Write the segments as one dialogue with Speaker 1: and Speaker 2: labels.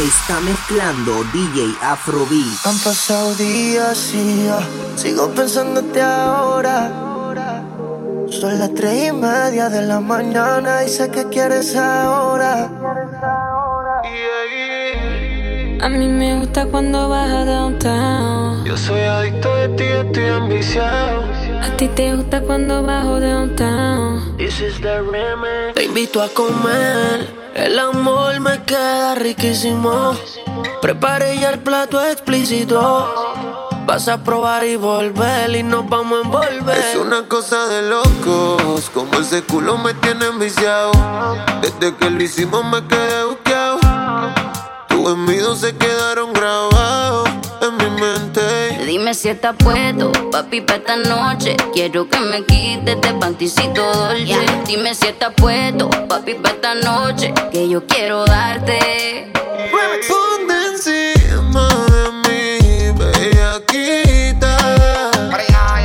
Speaker 1: Está mezclando DJ Afrobeat.
Speaker 2: Han pasado días y yo sigo pensándote ahora. Son las tres y media de la mañana y sé que quieres ahora.
Speaker 3: A mí me gusta cuando vas a downtown.
Speaker 2: Yo soy adicto de ti, estoy ambiciado.
Speaker 3: A ti te gusta cuando bajo downtown.
Speaker 2: This is the remix. Te invito a comer. El amor me queda riquísimo. Preparé ya el plato explícito. Vas a probar y volver y nos vamos a envolver.
Speaker 4: Es una cosa de locos, como ese culo me tiene enviciado. Desde que lo hicimos me quedé buqueado. Tus envidios se quedaron grabados en mi mente.
Speaker 3: Dime si estás puesto, papi, para esta noche. Quiero que me quites de panticito dolce. Dime si estás puesto, papi, para esta noche. Que yo quiero darte.
Speaker 4: Ponte encima de mí, bellaquita.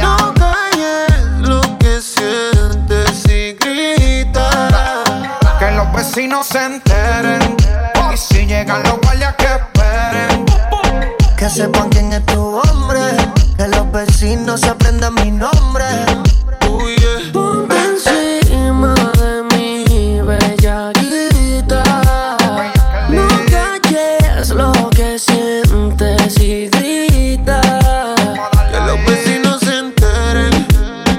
Speaker 4: No calles lo que sientes y grita.
Speaker 5: Que los vecinos se enteren. Y si llegan los guardias. Que
Speaker 2: sepan quién es tu hombre. Que los vecinos se aprendan mi nombre.
Speaker 4: Oh, yeah.
Speaker 2: Ponte encima de mí, bellaquita. No calles lo que sientes y grita.
Speaker 4: Que los vecinos se enteren.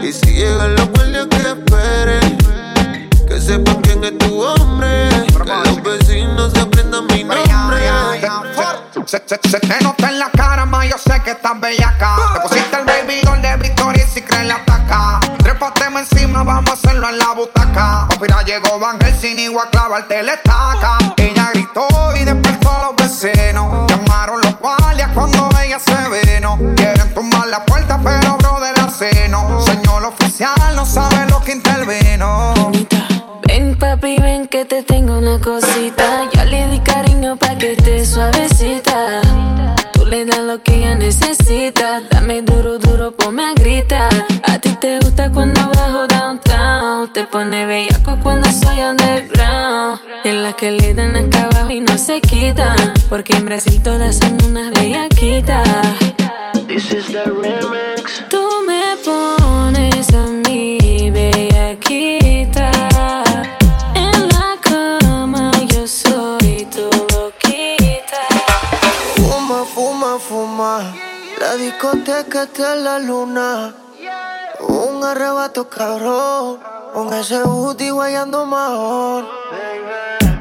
Speaker 4: Y si llegan los guardias que esperen. Que sepan quién es tu hombre. Que los vecinos se aprendan mi nombre.
Speaker 5: Se, se, se yo sé que estás bellaca. Te pusiste el baby doll de Victoria si crees la ataca. Trépateme encima, vamos a hacerlo en la butaca. Mira, llegó Van Helsing y a clavarte la estaca. Ella gritó
Speaker 3: duro, duro, ponme a gritar. A ti te gusta cuando bajo downtown. Te pone bellaco cuando soy underground. En las que le dan acá abajo y no se quitan. Porque en Brasil todas son unas bellaquitas.
Speaker 2: This is the remix. Discoteca en la luna. Un arrebato cabrón. Con ese booty guayando mejor.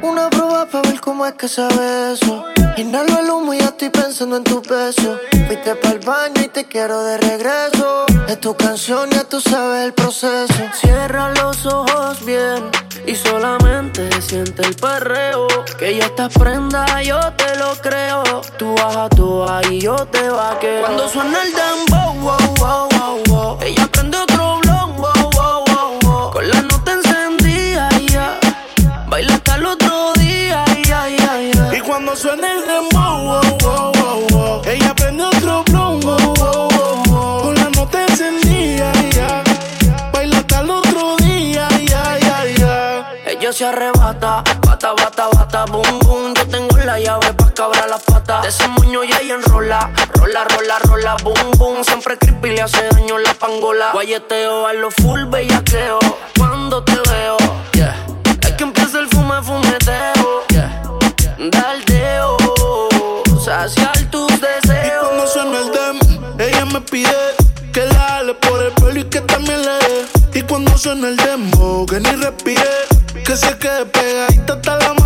Speaker 2: Una prueba para ver cómo es que sabe eso. Inhalo el humo y ya estoy pensando en tu peso. Fuiste pa'l baño y te quiero de regreso. Es tu canción, ya tú sabes el proceso. Cierra los ojos bien y solamente siente el perreo. Que ya estás prenda, yo te lo creo. Tú bajas tú y yo te vaqueo. Cuando suena el dembow, wow, wow, wow. Ella prende otro blon, wow, wow, wow, wow. Con la nota encendida, ya. Baila hasta el otro día, ya, ya, ya.
Speaker 6: Y cuando suena el dembow, wow, wow, wow, wow. Ella prende otro blon, wow, wow, wow, wow. Con la nota encendida, ya. Baila hasta el otro día, ya, ya, ya.
Speaker 2: Ella se arrebata, bata, bata, bata, boom, boom. Yo tengo la llave pa' cabrar las patas. De ese moño ya ella enrola, rola, rola, rola, boom, boom. Siempre creepy le hace daño la pangola. Guayeteo a lo full bellaqueo. Cuando te veo, yeah. Es que empieza el fume, fumeteo, yeah. Daldeo, saciar tus
Speaker 6: Y
Speaker 2: deseos.
Speaker 6: cuando suena el dem, ella me pide que la jale por el pelo y que también le dé. Y cuando suena el demo, que ni respire, que se quede pegadita hasta el amanecer.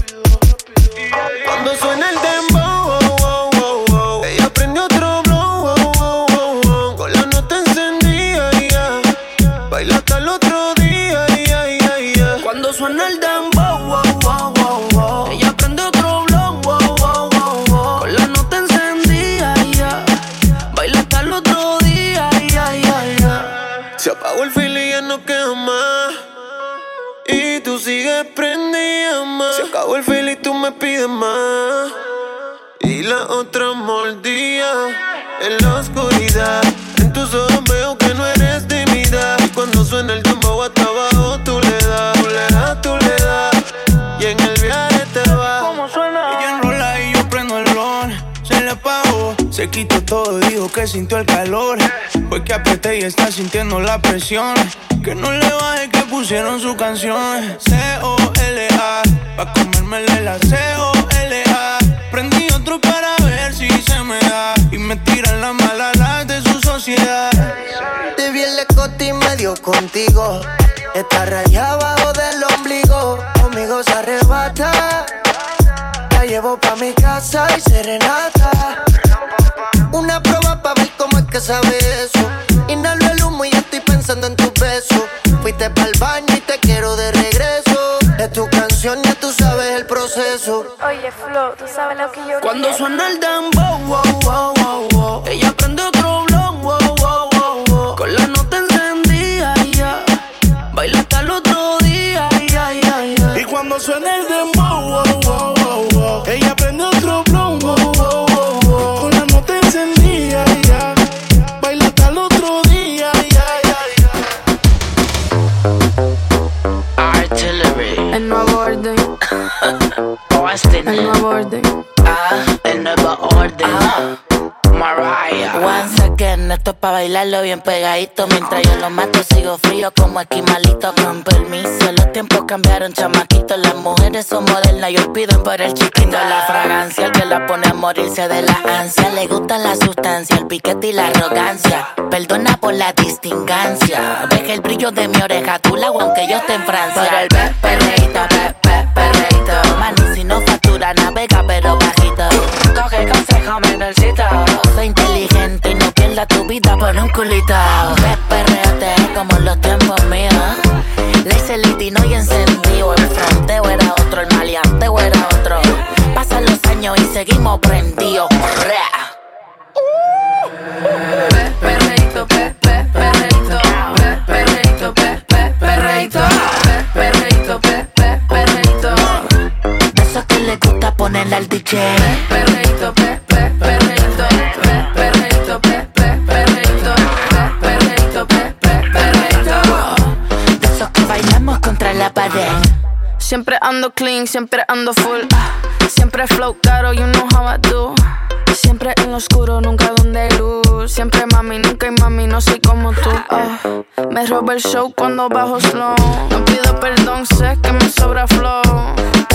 Speaker 4: Pides más. Y la otra mordía en la oscuridad. En tus ojos veo que no eres tímida. Y cuando suena el tambor
Speaker 6: todo, dijo que sintió el calor. Fue que apreté y está sintiendo la presión. Que no le baje que pusieron su canción. C-O-L-A, pa' comérmele la C-O-L-A. Prendí otro para ver si se me da. Y me tiran la mala las de su sociedad.
Speaker 7: Te vi el escote y medio contigo. Está rayada abajo del ombligo. Conmigo se arrebata. La llevo pa' mi casa y serenata. Una prueba pa' ver cómo es que sabe eso. Inhalo el humo y ya estoy pensando en tus besos. Fuiste pa'l baño y te quiero de regreso. Es tu canción, ya tú sabes el proceso.
Speaker 2: Oye, Flo, tú sabes lo que yo
Speaker 6: Cuando
Speaker 2: quiero.
Speaker 6: suena el dembow, wow, wow, wow, wow. Ella prende otro blon, wow, wow, wow, wow. Con la nota encendida, ya. Baila hasta el otro día, ya, ya, ya. Y cuando suena el dembow, wow, wow.
Speaker 8: Pa' bailarlo bien pegadito. Mientras yo lo mato, sigo frío como esquimalito. Con permiso, los tiempos cambiaron, chamaquito. Las mujeres son modernas y hoy piden por el chiquito. La fragancia, el que la pone a morirse de la ansia. Le gusta la sustancia, el piquete y la arrogancia. Perdona por la distingancia. Que el brillo de mi oreja, tú la hago aunque yo esté en Francia. Por el pe- perreíto, pe- pe- si no factura, navega, pero bajito. Coge consejo, menorcito. Soy inteligente y no pierdas tu vida por un culito. Pe- Perreate como en los tiempos míos. Le hice litino y encendido. El fronteo era otro, el maleanteo era otro. Pasan los años y seguimos prendidos. Rea.
Speaker 9: Pe-
Speaker 8: ponerle al DJ.
Speaker 9: perreíto, pe- pe- perreíto, pe- perreíto, pe- pe- perreíto, pe- perreíto, pe- pe- perreíto.
Speaker 8: De esos que bailamos contra la pared.
Speaker 9: Siempre ando clean, siempre ando full. Siempre flow caro, you know how I do. Siempre en lo oscuro, nunca donde hay luz. Siempre mami, nunca hay mami, no soy como tú. ah. Me roba el show cuando bajo slow. No pido perdón, sé que me sobra flow.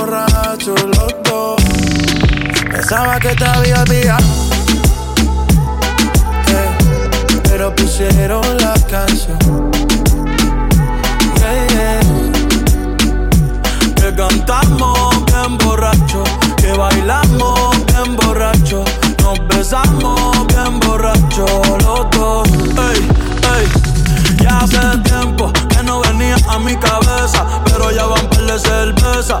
Speaker 6: borrachos los dos. Pensaba que te había olvidado, eh, pero pusieron la canción. Yeah, yeah.
Speaker 10: Que cantamos bien borracho, que bailamos bien borracho, nos besamos bien borracho los dos. Ey, ey, ya hace tiempo que no venía a mi cabeza, pero ya van par de cerveza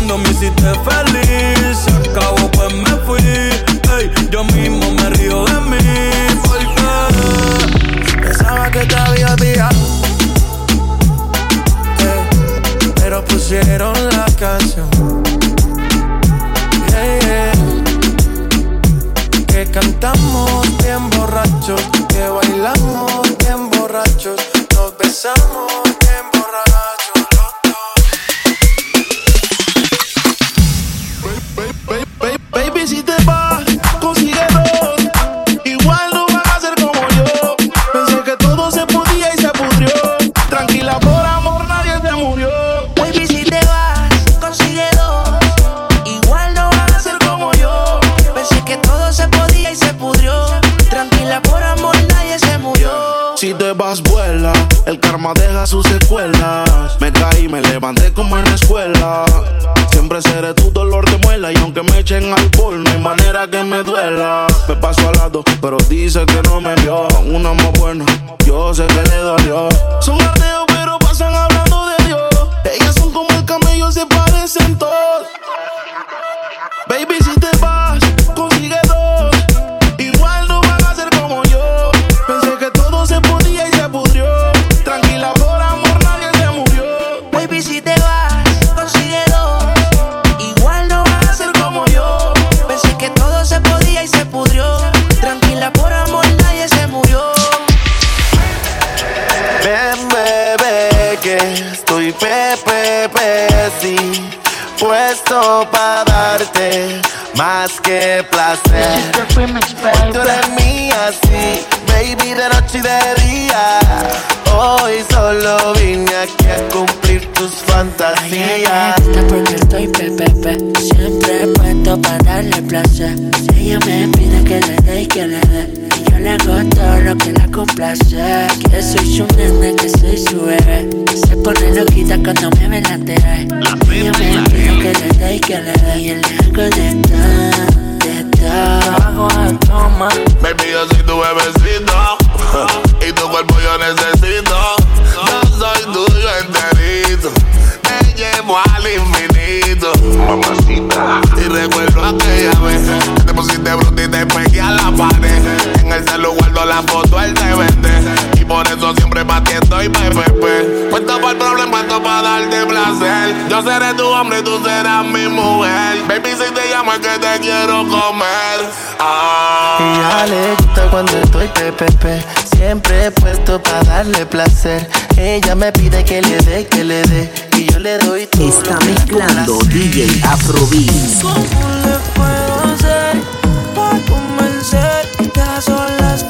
Speaker 10: me hiciste feliz, se acabó pues me fui, ey, yo mismo me río de mí, porque
Speaker 6: Pensaba que te había olvidado, eh, pero pusieron la canción. Yeah, yeah. Que cantamos bien borrachos, que bailamos bien borrachos, nos besamos bien borrachos Baby, si te vas, consigue dos. Igual no van a ser como yo. Pensé que todo se podía y se pudrió. Tranquila, por amor, nadie te murió.
Speaker 2: Baby, si te vas, consigue dos. Igual no van a ser como yo. Pensé que todo se podía y se pudrió. Tranquila, por amor, nadie se murió.
Speaker 6: Si te vas, vuela. El karma deja sus secuelas. Me caí, me levanté como en la escuela. Siempre seré tu dolor de muela. Y aunque me echen alcohol, no hay manera que me duela. Me paso al lado, pero dice que no me vio. Una más buena, yo sé que le dolió. Son arteos, pero pasan hablando de Dios. Ellas son como el camello, se parecen todos. Baby, si
Speaker 11: puesto para darte más que placer. Hoy tú eres mía, sí, baby, de noche y de día. Hoy solo vine aquí a cumplir tus fantasías.
Speaker 2: Está porque estoy pepepe, siempre puesto para darle placer. Si ella me pide que le dé y que le dé, yo le hago todo lo que la que soy su nena, que soy su bebé. Se pone loquita cuando me ve la tele. Ella me pide que le dé y que le dé. Y el hago de todo, de todo. Hago de toma.
Speaker 12: Baby, yo soy tu bebecito. y tu cuerpo yo necesito. Yo soy tuyo enterito llevo al infinito. Mamacita. Y recuerdo aquella vez que te pusiste bruto y te pegué a la pared. En el celular guardo la foto, él te vende por eso siempre pa' ti estoy PPP. Puesto para el problema, esto para darte placer. Yo seré tu hombre y tú serás mi mujer. Baby, si te llamo es que te quiero comer. Ah.
Speaker 11: Y ya le gusta cuando estoy PPP. Siempre he puesto para darle placer. Ella me pide que le dé, que le dé. Y yo le doy todo.
Speaker 1: Está
Speaker 11: lo
Speaker 1: mezclando
Speaker 11: que
Speaker 1: DJ Afrobeat.
Speaker 5: ¿Cómo le puedo hacer para convencer que a solas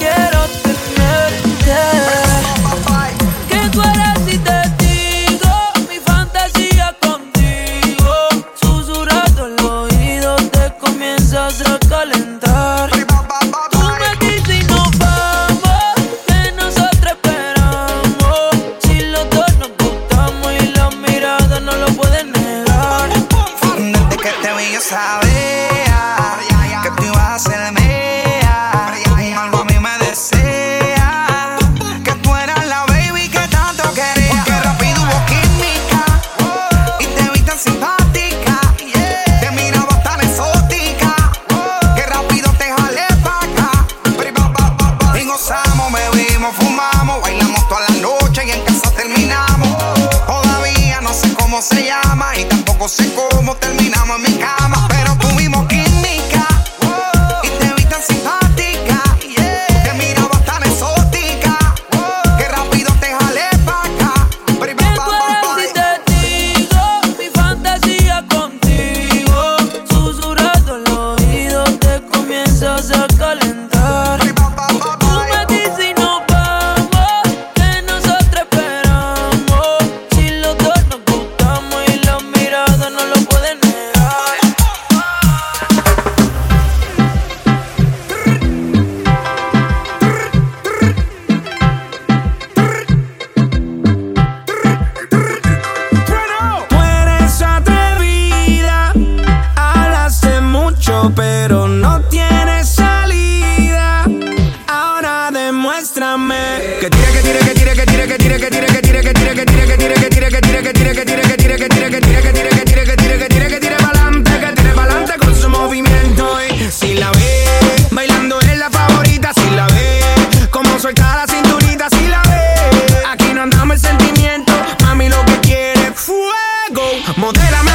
Speaker 13: se llama y tampoco sé cómo terminamos en mi cama.
Speaker 14: Modélame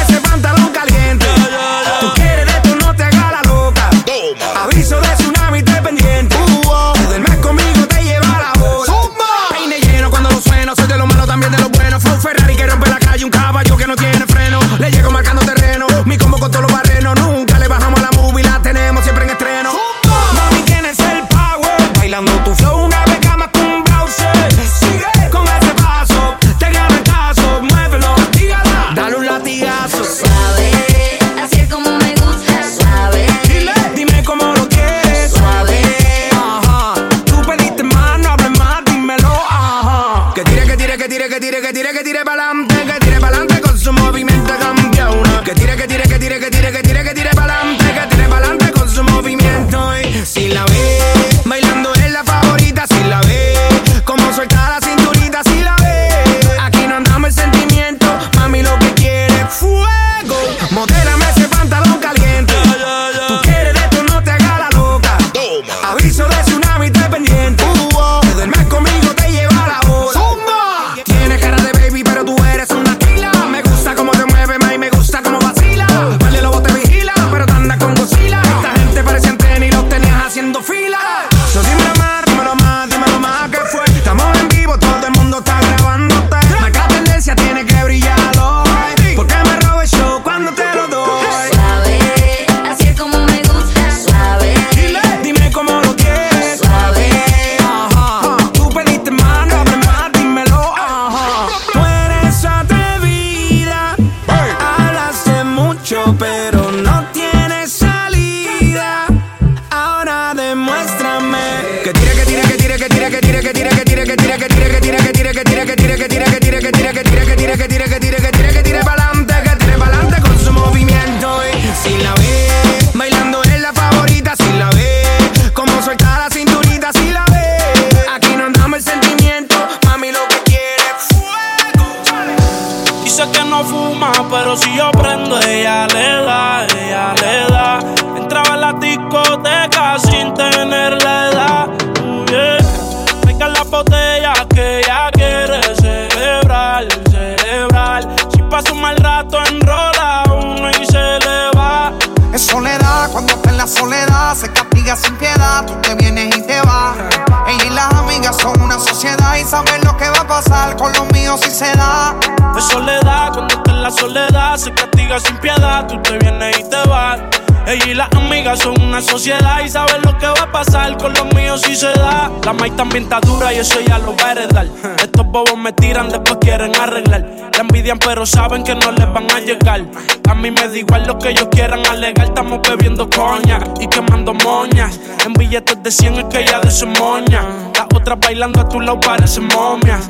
Speaker 14: que no
Speaker 15: les van a llegar. A mí me da igual lo que ellos quieran alegar. Estamos bebiendo coña y quemando moñas. En billetes de 100 es que ya de su moña. Las otras bailando a tu lado parecen momias.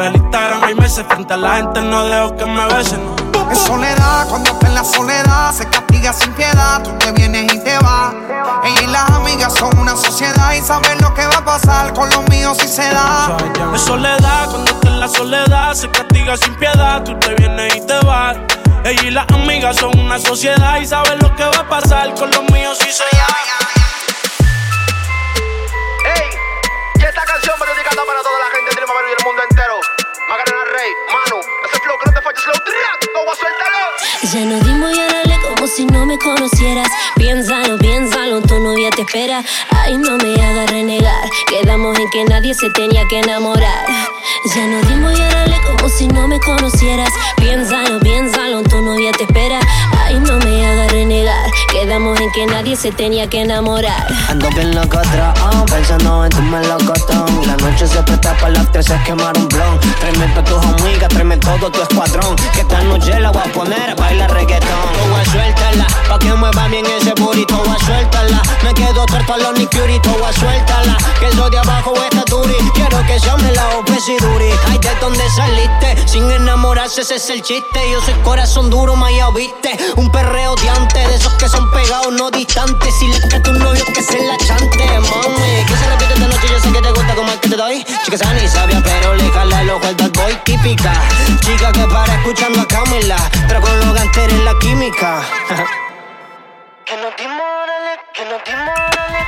Speaker 15: El Instagram hay meses. Frente a la gente no dejo que me besen.
Speaker 5: Es soledad, cuando está en la soledad, se castiga sin piedad. Tú te vienes y te vas. Ella y las amigas son una sociedad y saben lo que va a pasar con los míos si se da.
Speaker 15: Es soledad, cuando está en la soledad, se castiga sin piedad. Tú te vienes y te vas. Ella y las amigas son una sociedad y saben lo que va a pasar con los míos si se da.
Speaker 16: canción va dedicada para toda la Manu, ese flow que no te falles, slow triat, toma suéltalo.
Speaker 17: Ya no dimos y como si no me conocieras. Piénsalo, piénsalo, tu novia te espera. Ay, no me hagas renegar. Quedamos en que nadie se tenía que enamorar. Ya no dimos y órale como si no me conocieras. Piénsalo, piénsalo, tu novia te espera. Ay, no me hagas renegar. Quedamos en que nadie se tenía que enamorar.
Speaker 18: Ando bien loco oh, pensando en tu melocotón. La noche se presta para las tres es quemar un blon. Tráeme tus amigas, tráeme todo tu escuadrón. Que esta noche la voy a poner a bailar reggaetón. Voy a pa' que mueva bien ese burrito. A suéltala, me quedo torto a los nicurito. Voy a suéltala, que eso de abajo está duri. Quiero que llame la duri. Ay, de dónde saliste, sin enamorarse ese es el chiste. Yo soy corazón duro, maya viste. Un perreo de antes, de esos que son pegados, no distantes. Si le a tu novio que se la chante, mami. Que se repite esta noche, yo sé que te gusta como el que te doy. Chica sana y sabia, pero le jala el ojo al bad boy típica. Chica que para escuchando a Camila, pero con los ganteres la química.
Speaker 17: Que no te morale, que no te morale,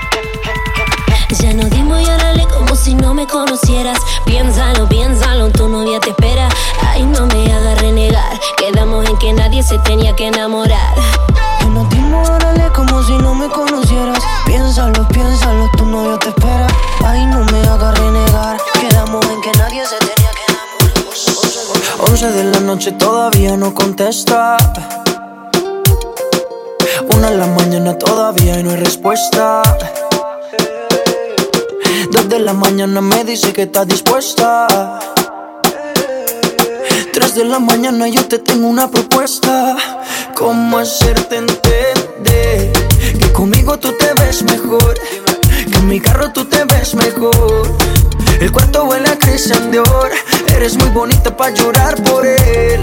Speaker 17: ya no dimos y órale como si no me conocieras. Piénsalo, piénsalo, tu novia te espera. Ay, no me hagas renegar. Quedamos en que nadie se tenía que enamorar.
Speaker 2: Ya no dimos órale como si no me conocieras. Piénsalo, piénsalo, tu novia te espera. Ay, no me hagas renegar. Quedamos en que nadie se tenía que enamorar. 11 de la noche todavía no contesta. Una de la mañana todavía no hay respuesta. Dos de la mañana me dice que está dispuesta. Tres de la mañana yo te tengo una propuesta. ¿Cómo hacerte entender que conmigo tú te ves mejor? Que en mi carro tú te ves mejor. El cuarto huele a Christian Dior. Eres muy bonita para llorar por él.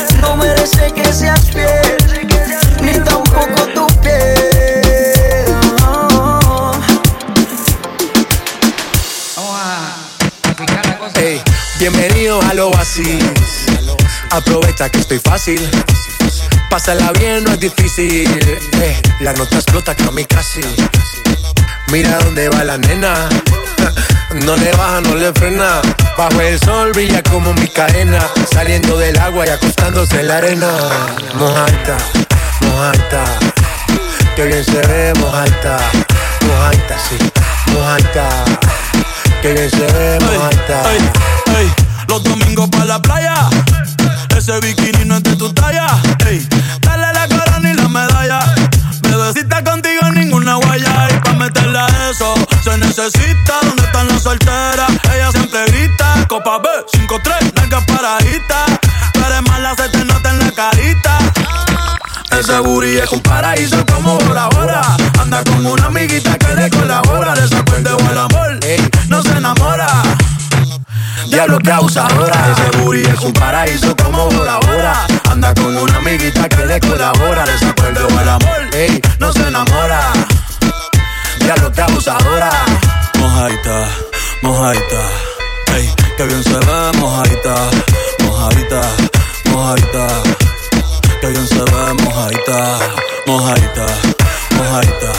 Speaker 2: no merece que seas fiel, ni tampoco tu piel. Oh.
Speaker 19: Hey, bienvenidos a lo oasis. Aprovecha que estoy fácil. Pásala bien, no es difícil. Eh, la nota explota que a mí casi. Mira dónde va la nena no le baja, no le frena. Bajo el sol brilla como mi cadena. Saliendo del agua y acostándose en la arena. Mojaita, mojaita. Que bien se ve, mojaita. Mojaita, sí, mojaita. Que bien se ve, mojaita.
Speaker 15: Los domingos para la playa. Ese bikini no es de tu talla. Ey, dale la corona y la medalla. Bebecita contigo ninguna guaya. Meterle a eso se necesita. ¿Dónde están las solteras? Ella siempre grita. Copa B, 5-3, nalgas paraditas. Tú eres mala, se te nota en la carita. Ese booty es un paraíso como la hora. Anda con una amiguita que le colabora. Desacuerde o el amor, no se enamora. Diablo que abusadora. Ese booty es un paraíso como hora. Anda con una amiguita que le colabora. Desacuerdo el amor, no se enamora. Diablo que abusadora. Mojaita, mojaita. Ey, que bien se ve, mojaita, mojaita, mojaita. Que bien se ve, mojaita, mojaita, mojaita.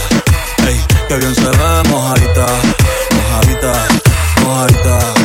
Speaker 15: Ey, que bien se ve, mojaita, mojaita, mojaita.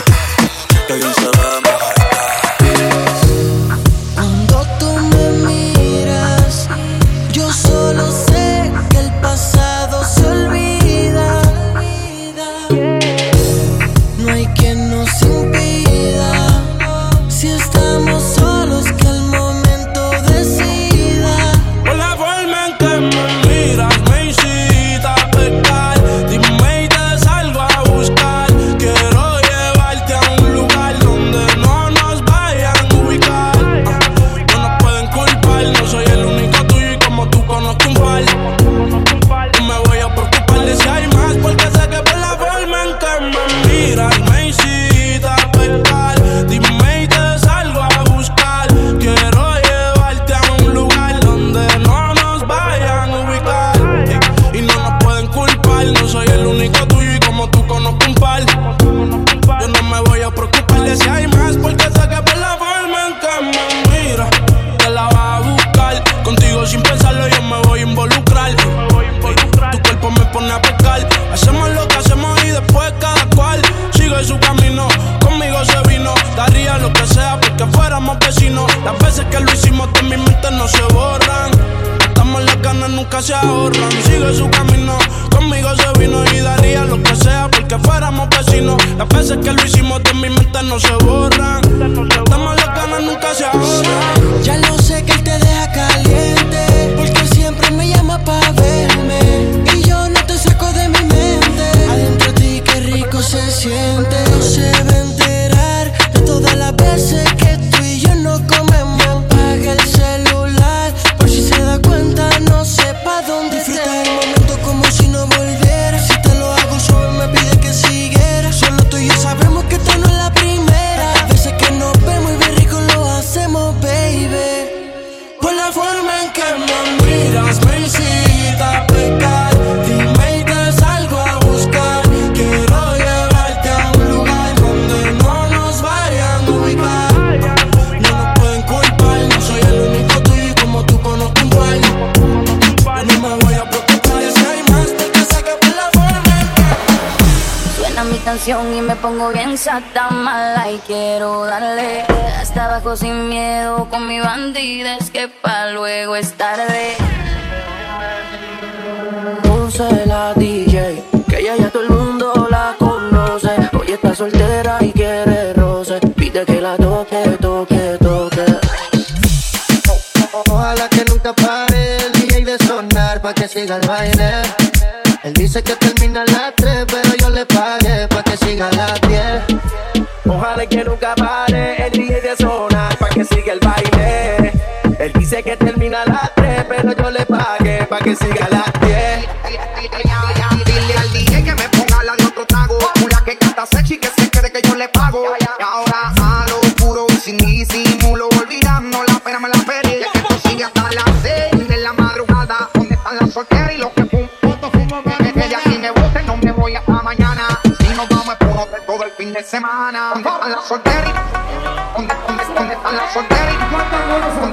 Speaker 5: Mañana. Si nos vamos es por todo el fin de semana. ¿Dónde las solteras?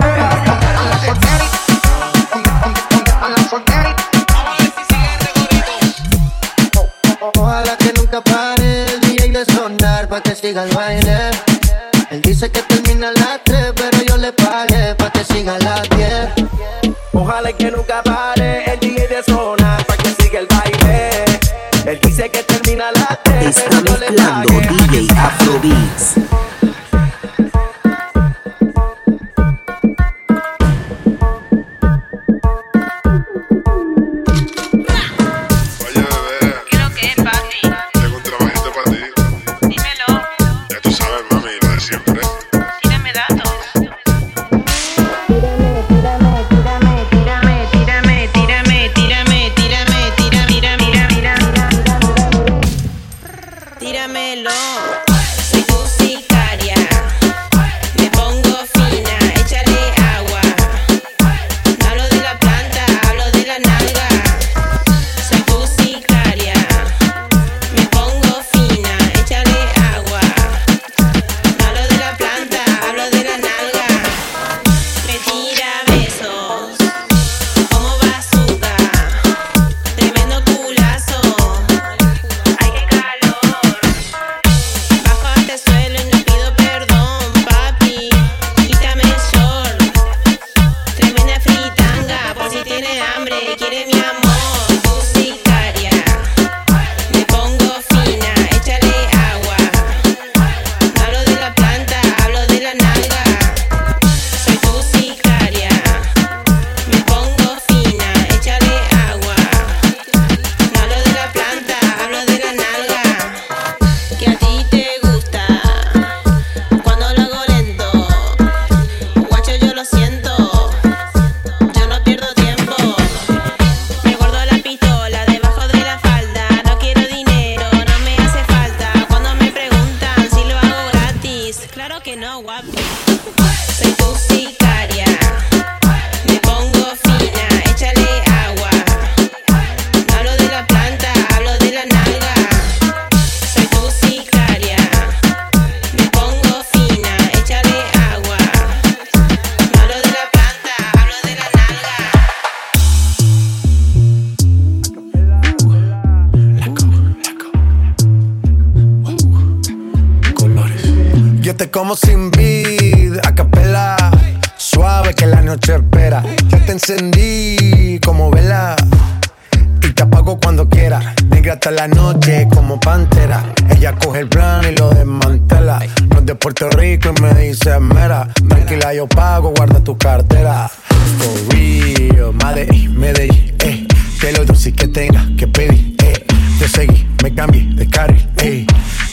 Speaker 20: Rico y me dice mera. Tranquila, yo pago, guarda tu cartera. For real, Medellín, Medellín, eh. Que lo dulce que tenga que pedir, eh. Te seguí, me cambié de carril, eh.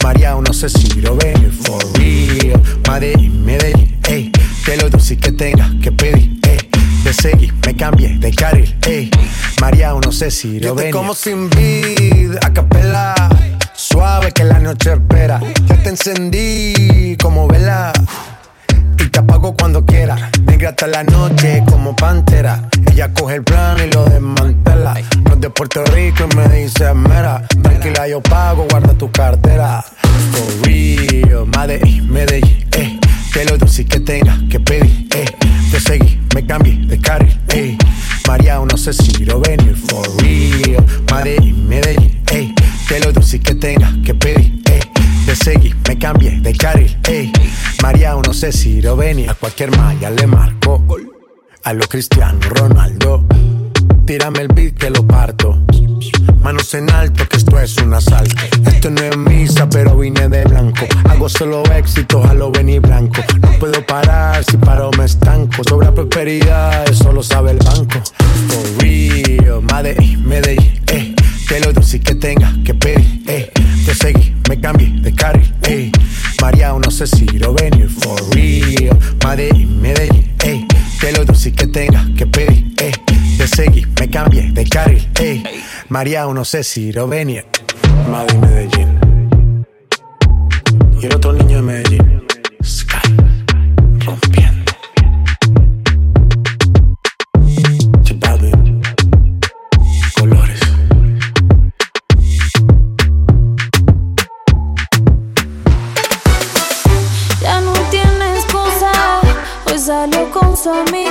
Speaker 20: María, no sé si lo ven, for real. Medellín, Medellín, eh. Que lo dulce que tenga que pedir, eh. Te seguí, me cambié de carril, eh. María, no sé si lo ven. como sin vid, a capela. Suave que la noche espera. Ya te encendí como vela. Y te apago cuando quiera. Negra hasta la noche como pantera. Ella coge el plan y lo desmantela. No de Puerto Rico y me dice mera. Tranquila, yo pago, guarda tu cartera. For real, Medellín, Medellín, eh. Que lo dulce que tenga que pedir, eh. Te seguí, me cambié de carril, eh. María, no sé si lo venir. For real, Medellín, Medellín, eh. Que lo dulce que tenga que pedir, eh. Te seguí, me cambié de carril, ey. María, no sé si lo venir. A cualquier malla le marco. A lo Cristiano Ronaldo. Tírame el beat que lo parto. Manos en alto, que esto es un asalto. Esto no es misa, pero vine de blanco. Hago solo éxitos a lo venir blanco. No puedo parar, si paro me estanco. Sobra prosperidad, eso lo sabe el banco. For real, Medellín, Medellín, eh. Que lo dulce que tenga que pedir, eh. Te seguí, me cambié de carril, eh. María, no sé si lo venir, for real. Medellín, Medellín, eh. Que lo dulce que tenga que pedir, eh. Te seguí, me cambié de carril, eh. María, no sé si lo venir. Madrid, Medellín. Y el otro niño de Medellín.
Speaker 3: Salió con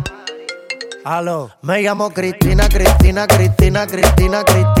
Speaker 21: Aló.
Speaker 7: Me llamo Cristina, Cristina, Cristina, Cristina, Cristina,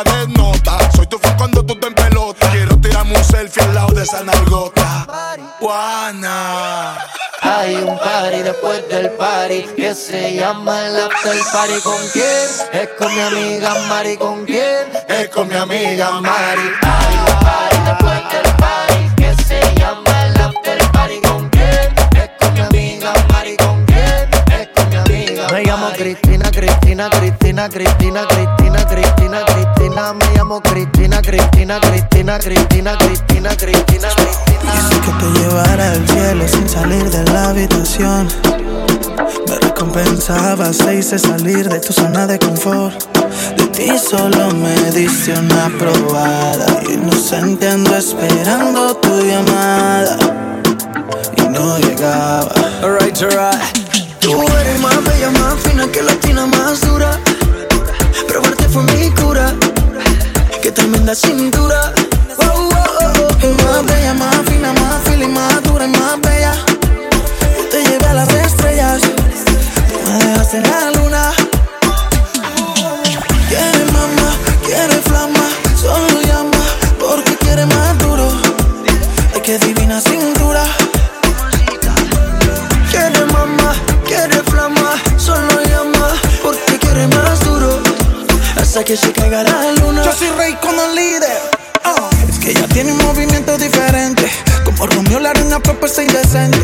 Speaker 22: de nota. Soy tu fan cuando tú te en pelota. Quiero tirarme un selfie al lado de esa nalgota. Juana.
Speaker 7: Hay un party después del party que se llama el after party. ¿Con quién? Es con mi amiga Mari. ¿Con quién? Es con mi amiga Mari. Hay un party después del party que se llama el after party. ¿Con quién? Es con mi amiga Mari. ¿Con quién? Es con mi amiga Me llamo Cristina, Cristina, Cristina, Cristina, Cristina, Cristina, Cristina. Me llamo Cristina, Cristina, Cristina, Cristina, Cristina, Cristina, Cristina.
Speaker 23: que te llevara al cielo sin salir de la habitación. Me recompensaba, se hice salir de tu zona de confort. De ti solo me diste una probada. Inocente ando esperando tu llamada. Y no llegaba.
Speaker 24: Alright, alright.
Speaker 23: Tú eres más bella, más fina que latina, más dura. Probarte fue mi cura. Qué tremenda cintura. Oh, oh, oh, oh. Más bella, más fina, más y más dura y más bella. Te llevé a las estrellas. Me dejaste en la luna. Quiere mamá, quiere flama. Solo llama porque quiere más duro. Ay, qué divina cintura. Quiere mamá, quiere flama. Solo llama porque quiere más duro. Hasta que se caiga la. Yo soy rey con el líder. Ah, Es que ella tiene un movimiento diferente. Como Romeo la reina propuesta indecente.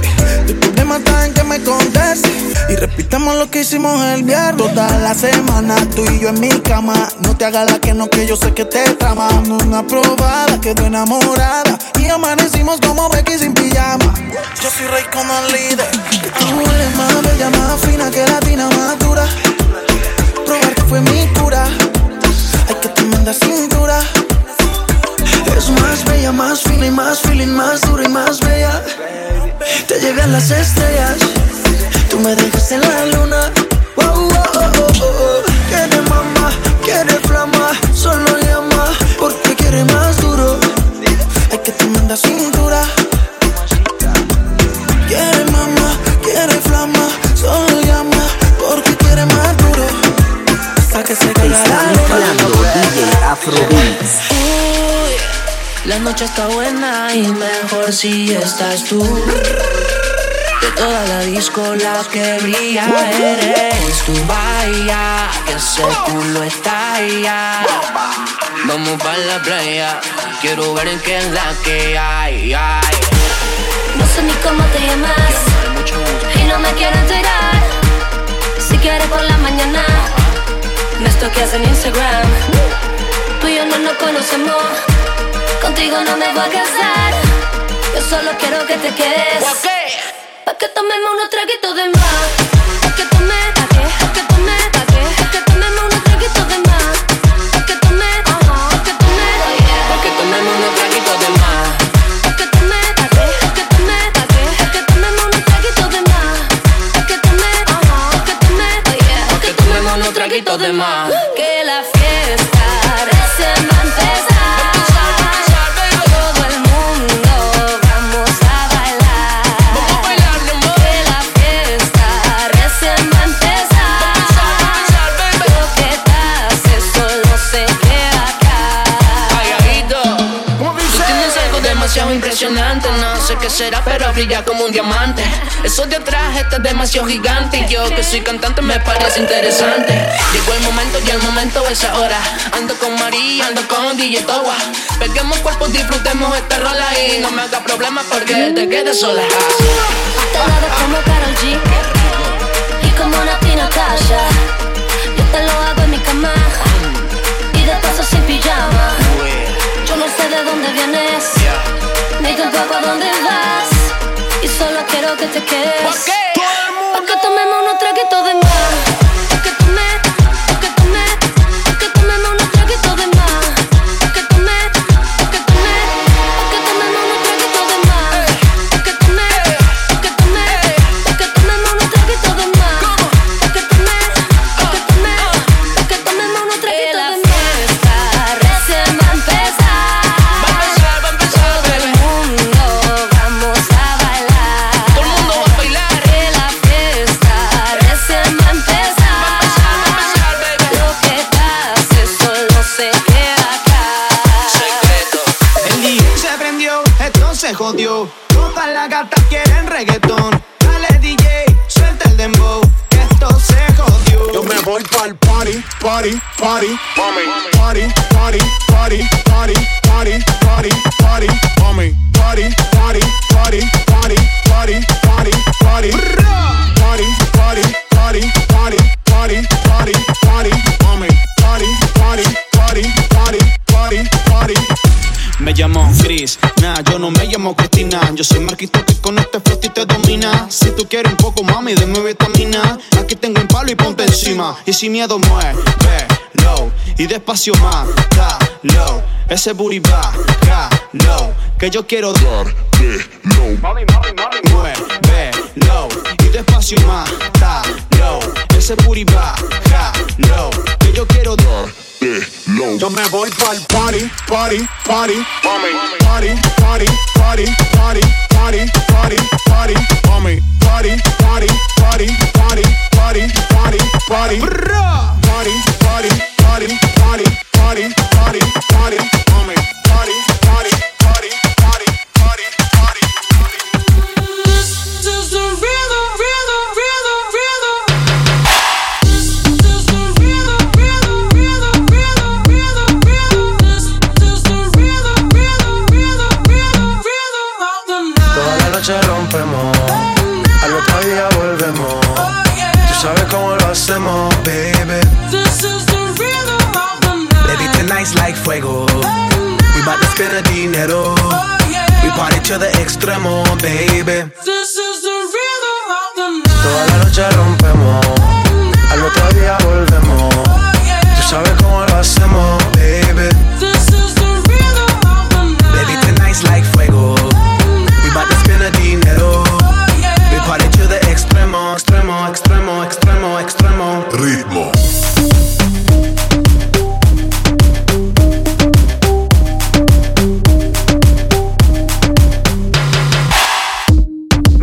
Speaker 23: Tu problema está en que me conteste. Y repitamos lo que hicimos el viernes. Toda la semana, tú y yo en mi cama. No te hagas la que no, que yo sé que te trama. Una probada, quedó enamorada. Y amanecimos como Becky sin pijama. Yo soy rey con el líder. Que tú eres más más fina que latina, más dura. Probarte fue mi cura. Hay que tremenda cintura. Es más bella, más fina y más feeling, más dura y más bella. Te llegan las estrellas, tú me dejas en la luna. Oh, oh, oh, oh, quiere
Speaker 2: mamá, quiere flama, solo llama porque
Speaker 23: quiere más duro. Hay que tremenda cintura.
Speaker 1: Afrobeats.
Speaker 25: Uy, la noche está buena y mejor si estás tú. De toda la disco la que brilla eres tú. Vaya, que ese culo está allá. Vamos para la playa, quiero ver en qué es la que hay. ay.
Speaker 26: No sé ni cómo te llamas y no me quiero enterar. Si quieres por la mañana, me estoqueas en Instagram. No conocemos, contigo no me voy a casar. Yo solo quiero que te quedes. Pa' que tomemos unos traguitos de más. Pa' que tome, pa' que, pa' que tome,
Speaker 25: será, pero brilla como un diamante. Eso de atrás está demasiado gigante. Y yo que soy cantante me parece interesante. Llegó el momento y el momento es ahora. Ando con María, ando con DJ Towa. Peguemos cuerpos, disfrutemos esta rola y no me haga problema porque te quedes sola.
Speaker 26: Te la doy como Karol G y como Nati Natasha. Yo te lo hago en mi cama y de paso sin pijama. Yo no sé de dónde vienes, ni tampoco a dónde vas. Y solo quiero que te quedes. ¿Por qué?
Speaker 27: Tú quieres un poco, mami, de vitamina. Aquí tengo un palo y ponte encima. Y sin miedo mueve, low. Y despacio más, low. Ese booty va, low. Que yo quiero dar, low. Mami, mami, mami, mueve, low. Y despacio más, low. Ese booty va, low. Que yo quiero dar, low.
Speaker 28: Yo me voy pa'l party, party, party, mami. Party, party, party, party, party, party, party, mami. Party, party, party, party, party, party, party. Party, party, party, party, party, party, party, mami.
Speaker 29: The
Speaker 27: extremo, baby.
Speaker 29: This is the rhythm of the night.
Speaker 27: Toda la noche rompemos, al otro día volvemos. Tú sabes cómo lo hacemos,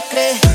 Speaker 19: cree.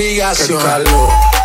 Speaker 19: Obligación. Qué calor.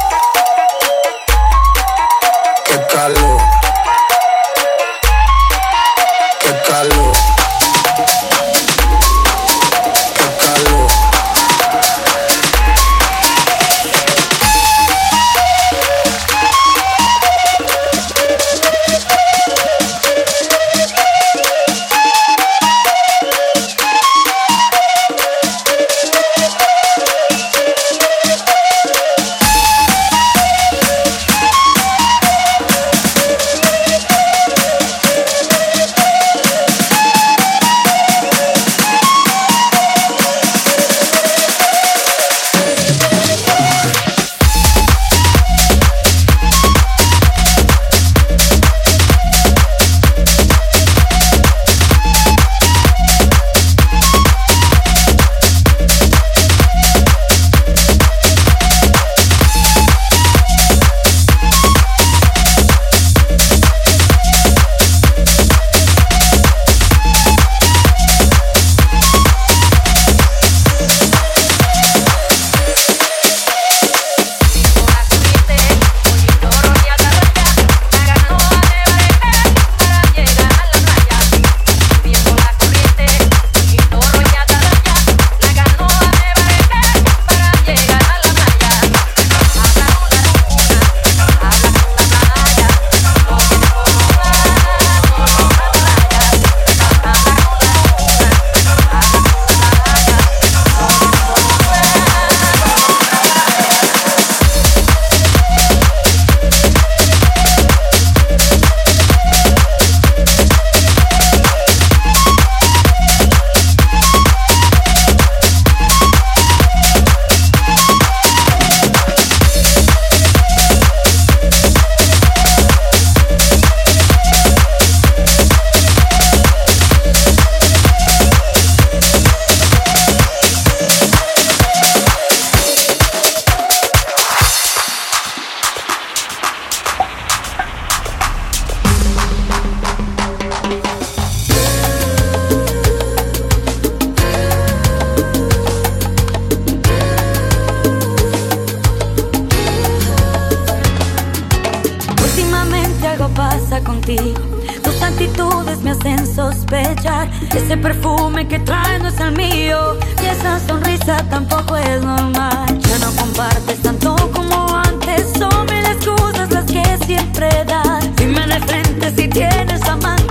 Speaker 3: Tienes amante.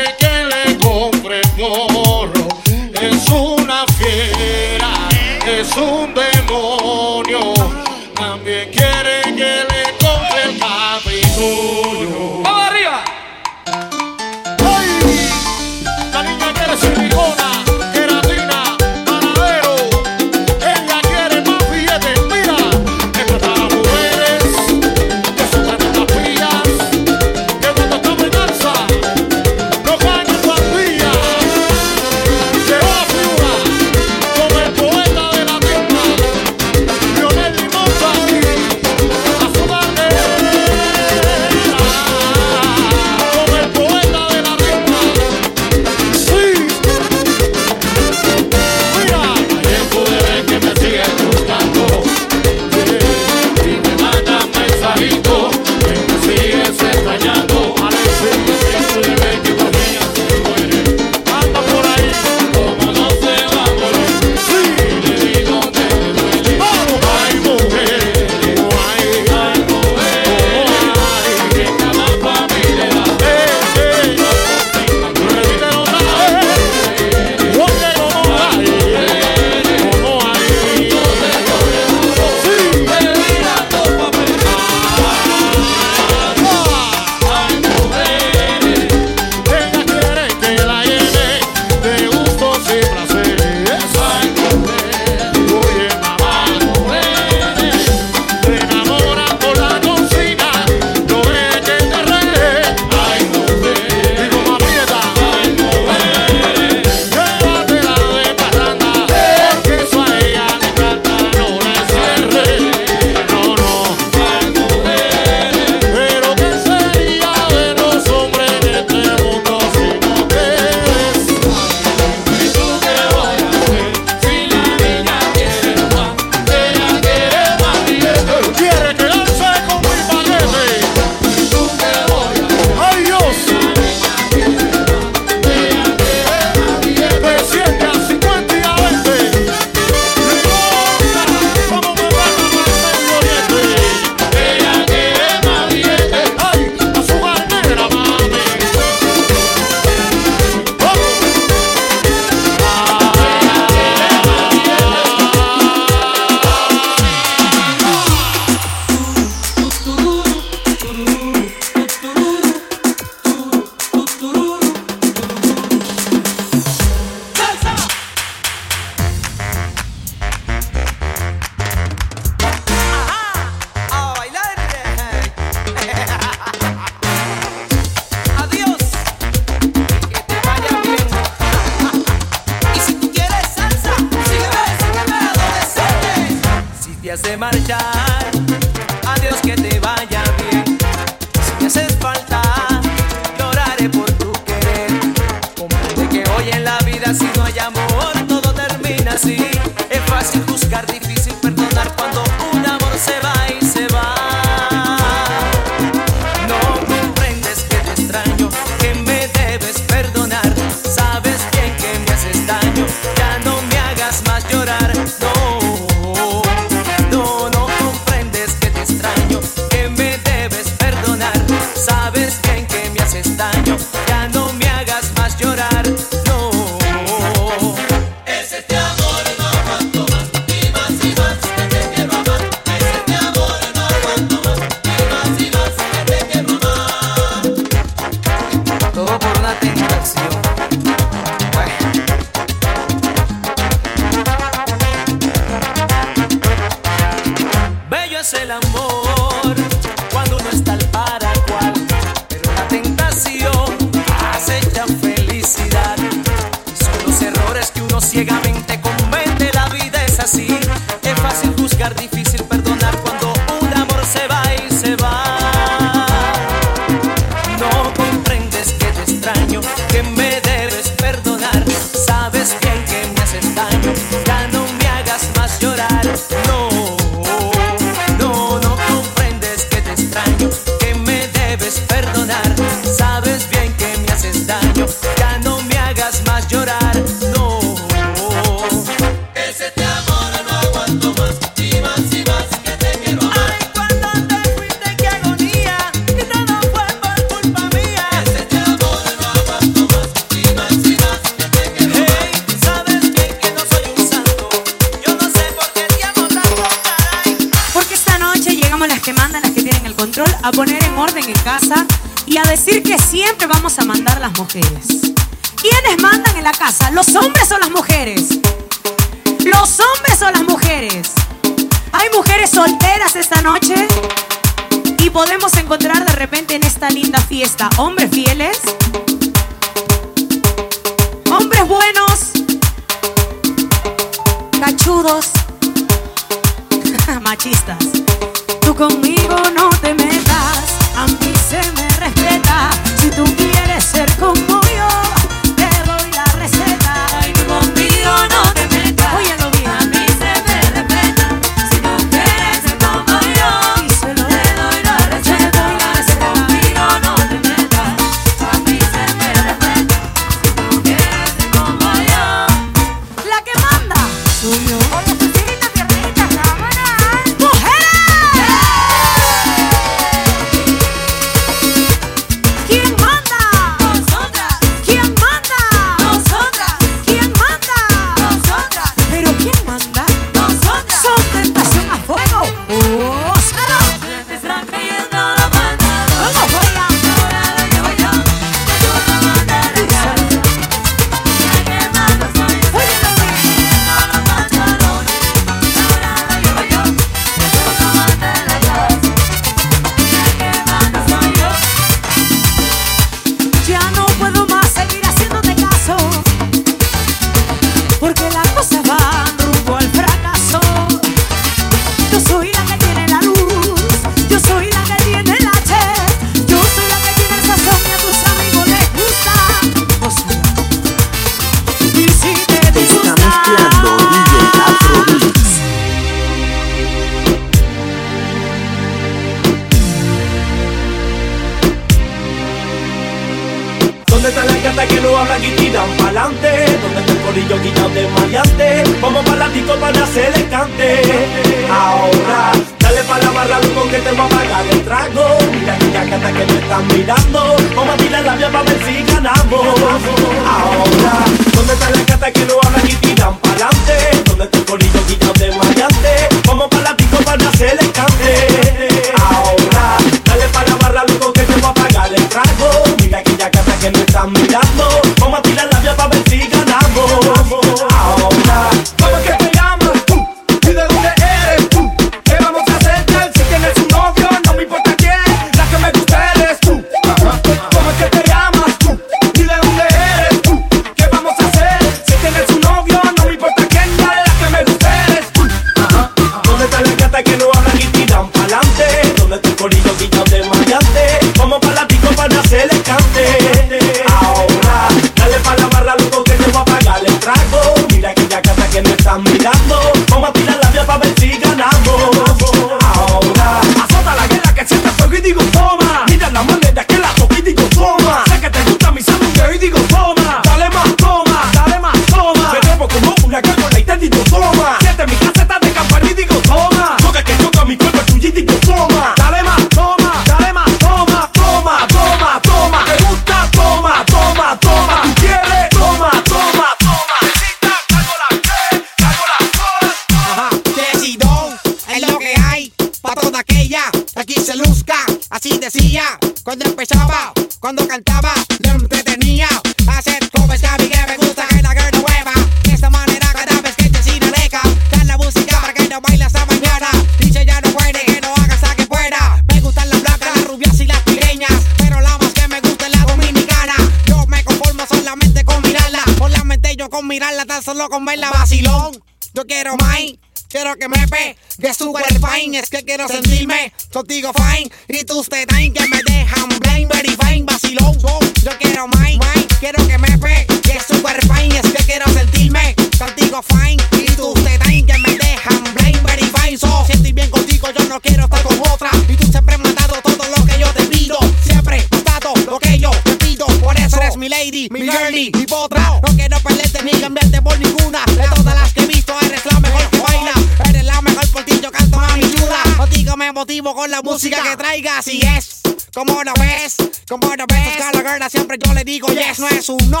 Speaker 30: contigo fine y tus detalles que me dejan blind, very fine, vacilón. Yo quiero mine, mine, quiero que me ve, que es super fine, es que quiero sentirme contigo fine y tú tus detalles que me dejan blind, very fine. So, si estoy bien contigo, yo no quiero estar con otra y tú siempre me has dado todo lo que yo te pido, siempre has dado lo que yo te pido. Por eso eres mi lady, mi girly, mi potra. No quiero perderte ni cambiarte por ninguna. De todas las que he visto, eres la mejor que baila, eres la mejor por ti, yo canto más mi ayuda. Contigo me motivo con la música, que traiga. Si es como no ves, como no ves. Oscar la girl, siempre yo le digo yes. No es un no,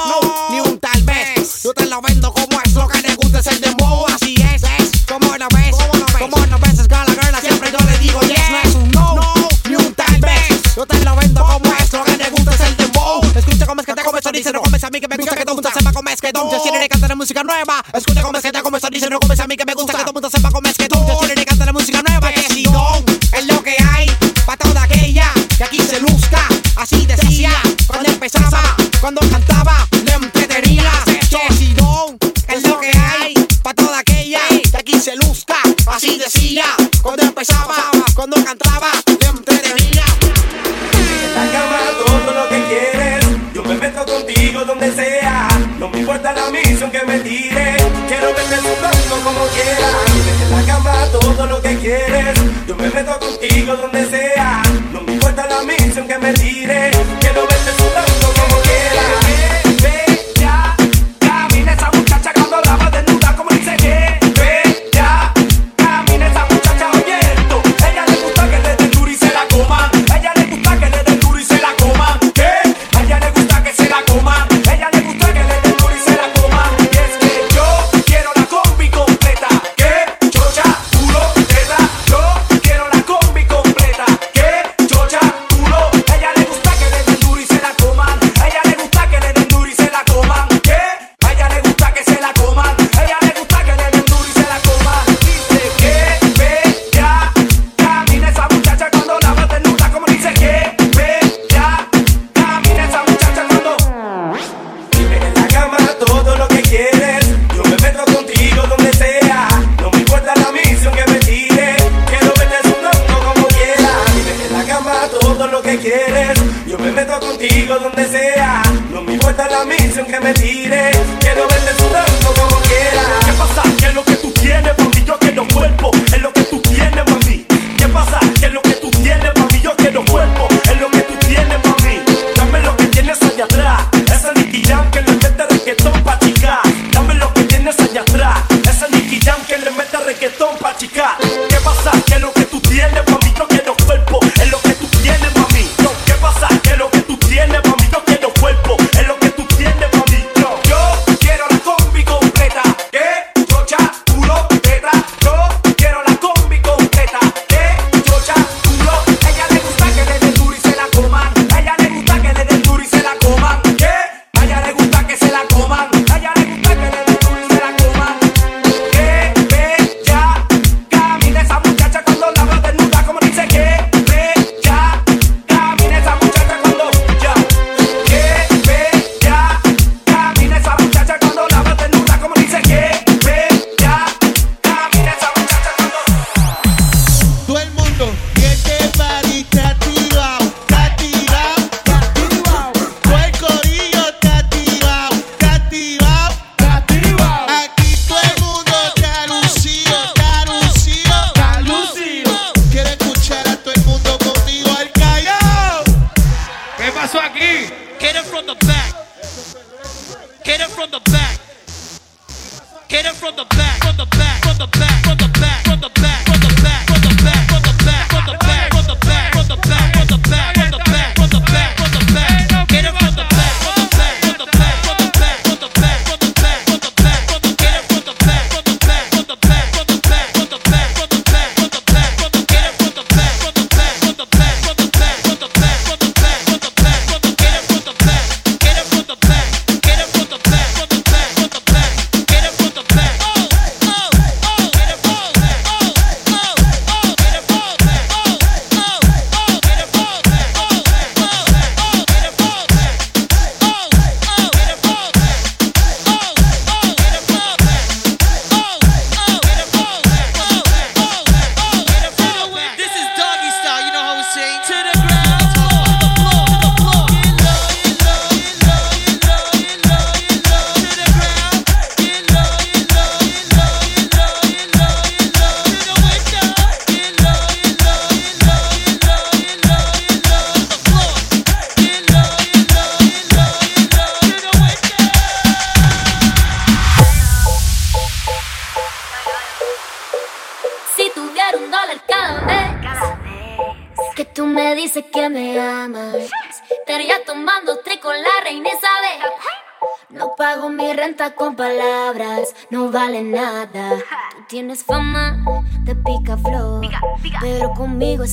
Speaker 30: ni un tal vez. Yo te lo vendo como es lo que le gusta es el dembow. Así es, es como no ves, como no ves. Como no ves, la girl, siempre yo le digo yes. No es un no, no ni un tal vez. Yo te lo vendo como es lo que le gusta es el dembow. Escucha cómo es que te comes, dice no comes a mí que me gusta que todo mundo sepa cómo es que don. Yo quiero cantar música nueva. Escucha cómo es que te comes, dice no comes a mí que me gusta que todo mundo sepa cómo es que don música nueva que si don es lo que hay para toda aquella que aquí se luzca. Así decía cuando empezaba, cuando cantaba, le entretenía.
Speaker 31: Que si don es lo que hay para toda aquella que aquí se luzca. Así decía cuando empezaba, cuando cantaba. Yo me meto contigo donde sea. No me importa la misión que me
Speaker 32: tires.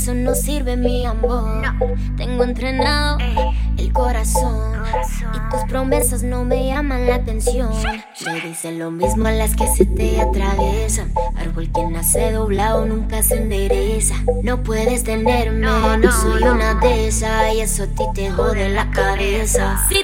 Speaker 32: Eso no sirve, mi amor. Tengo entrenado el corazón. Y tus promesas no me llaman la atención. Me dicen lo mismo a las que se te atraviesan. Árbol que nace doblado nunca se endereza. No puedes tenerme, no soy una de esas. Y eso a ti te jode la cabeza. Si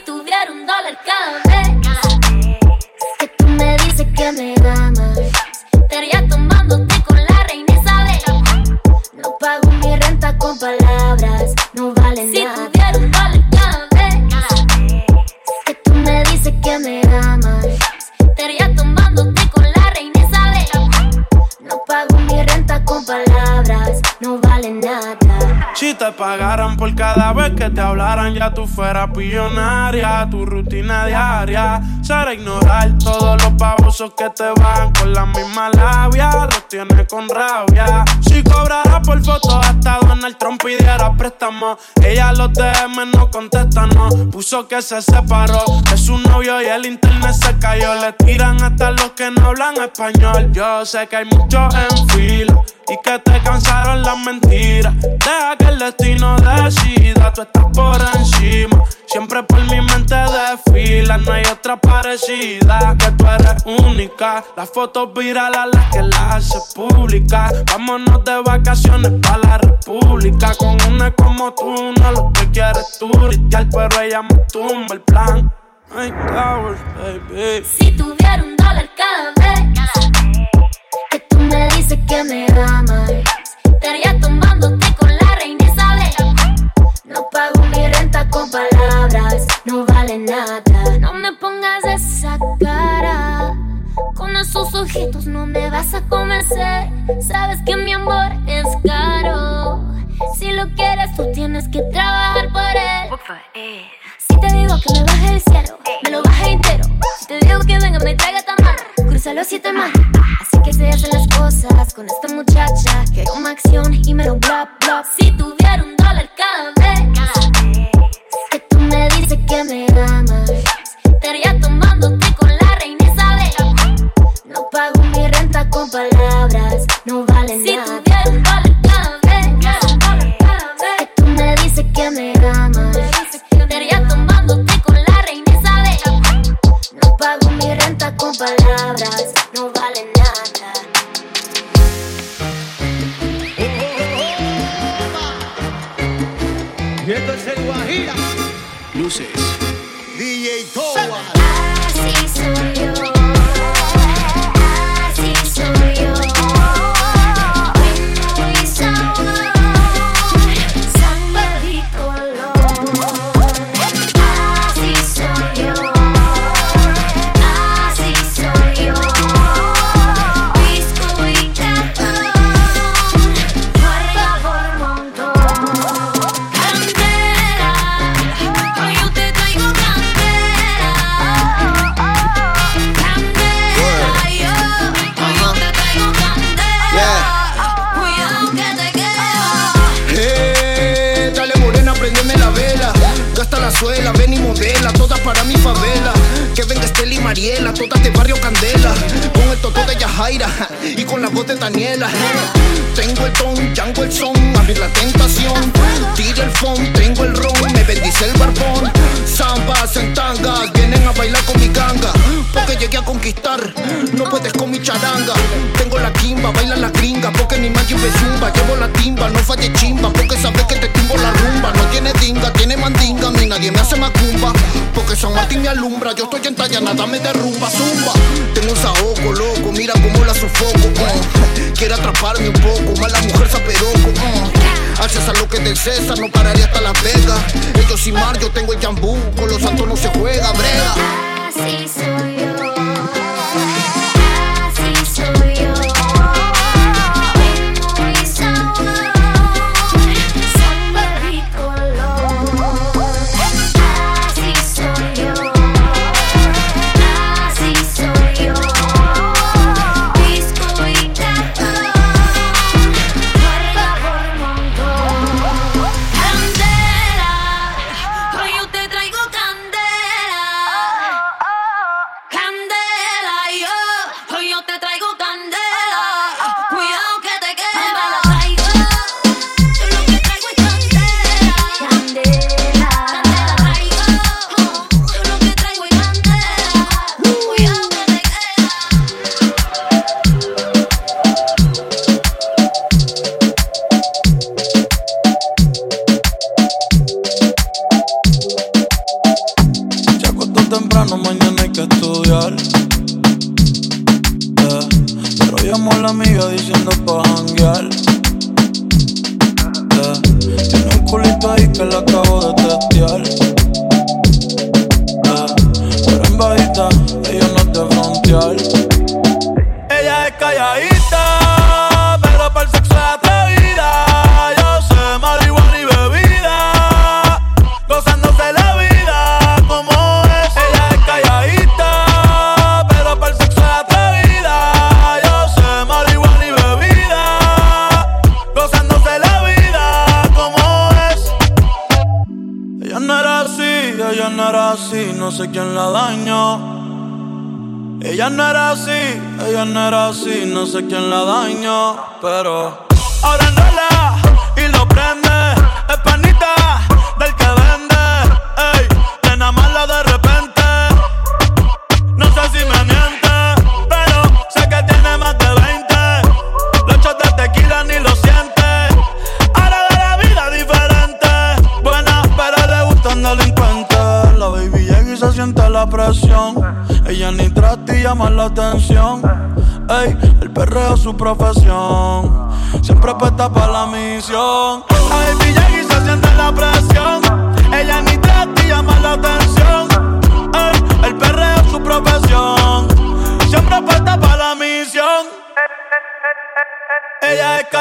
Speaker 32: vez que
Speaker 15: te hablaran, ya tú fueras billonaria. Tu rutina diaria será ignorar todos los babosos que te van con la misma labia. Los tienes con rabia. Si cobrara por foto, hasta Donald Trump pidiera préstamo. Ella los DM no contesta, no. Puso que se separó de su novio y el internet se cayó. Le tiran hasta los que no hablan español. Yo sé que hay muchos en fila y que te cansaron las mentiras. Deja que el destino decida, tú estás por encima. Siempre por mi mente desfila, no hay otra parecida. Que tú eres única. Las fotos virales las que las hace pública. Vámonos de vacaciones para la república. Con una como tú, no lo que quieres tú. pero ella me tumba el plan. Ay, towers, baby.
Speaker 32: Si tuviera un dólar cada vez que tú me dices que me amas, estaría tomándote con. No pago mi renta con palabras, no vale nada. No me pongas esa cara. Con esos ojitos no me vas a convencer. Sabes que mi amor es caro. Si lo quieres, tú tienes que trabajar por él. Si te digo que me baje el cielo, me lo baje entero. Si te digo que venga, me traiga tamal, cruza los siete mares. Así que se hacen las cosas con esta muchacha. Quiero una acción y me lo bla bla. Si tuviera un palabras, no vale nada.
Speaker 33: Guajira.
Speaker 15: Luces.
Speaker 33: DJ Toa.
Speaker 32: Así soy yo.
Speaker 34: Para mi favela. Que venga Estela y Mariela, todas de barrio Candela. Con el toto de Yajaira y con la voz de Daniela. Tengo el ton, Django el son, abrir la tentación. Tira el phone, tengo el ron, me bendice el barbón. Zambas en vienen a bailar con mi ganga. Porque llegué a conquistar, no puedes con mi charanga. Tengo la quimba, baila la gringa, porque ni más me zumba. Llevo la timba, no falle chimba, porque sabes que te timbo la rumba. No tiene dinga, tiene mandinga, mí nadie me hace macumba. Porque San Martín me alumbra, yo estoy en talla, nada me derrumba, zumba. Tengo un saoco, loco, mira cómo la sofoco. uh. Quiere atraparme un poco, mala mujer saperoco. Uh. Al César lo que del César, no pararía hasta Las Vegas. Ellos sin mar, yo tengo el jambú, con los santos no se juega, brega.
Speaker 32: Así soy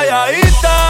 Speaker 10: calladita.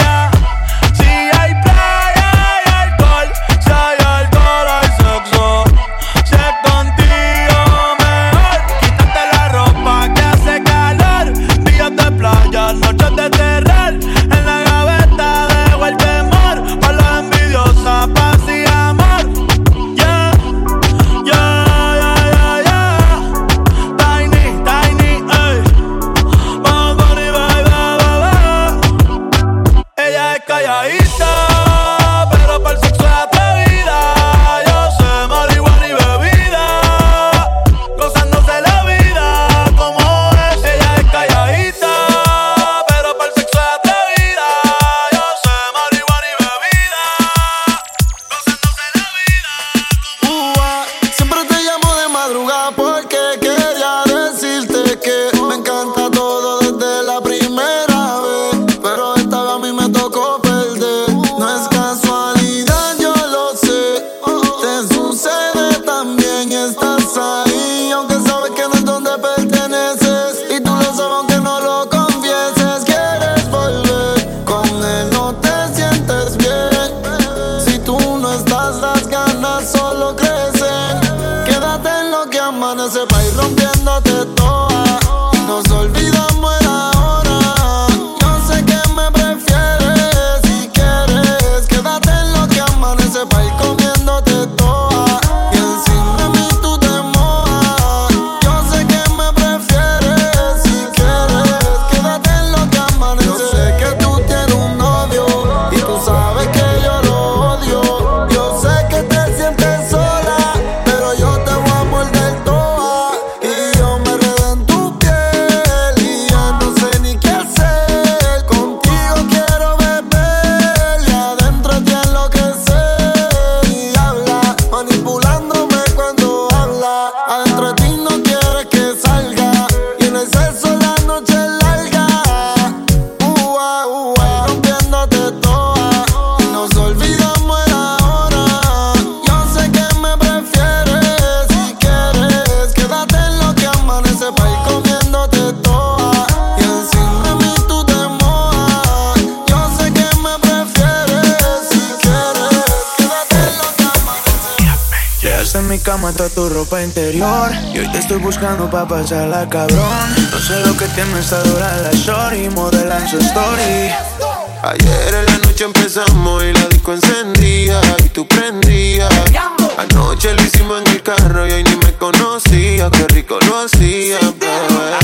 Speaker 19: Cama toda tu ropa interior. Y hoy te estoy buscando pa' pasarla cabrón. No sé lo que tiene esta dura la shorty, modela en su story.
Speaker 35: Ayer en la noche empezamos y la disco encendía y tú prendías. Anoche lo hicimos en el carro y hoy ni me conocía, qué rico lo hacía, bebé.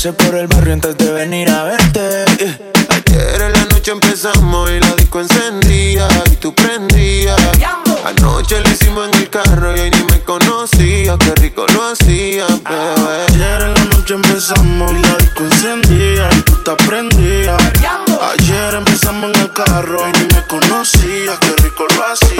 Speaker 19: Pasé por el barrio antes de venir a verte.
Speaker 35: Ayer en la noche empezamos y la disco encendía y tú prendías. Anoche lo hicimos en el carro y hoy ni me conocía, qué rico lo hacía, bebé.
Speaker 10: Ayer en la noche empezamos y la disco encendía y tú te prendías. Ayer empezamos en el carro y ni me conocía, qué rico lo hacía.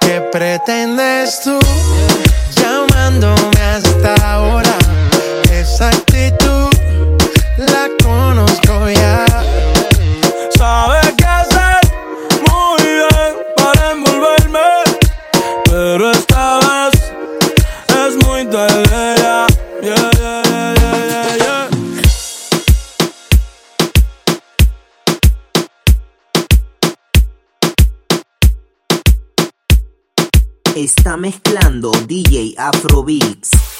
Speaker 19: ¿Qué pretendes tú llamándome hasta ahora? Esa actitud la conozco ya.
Speaker 10: Sabes qué hacer muy bien para envolverme, pero esta
Speaker 1: Está mezclando DJ Afrobeats.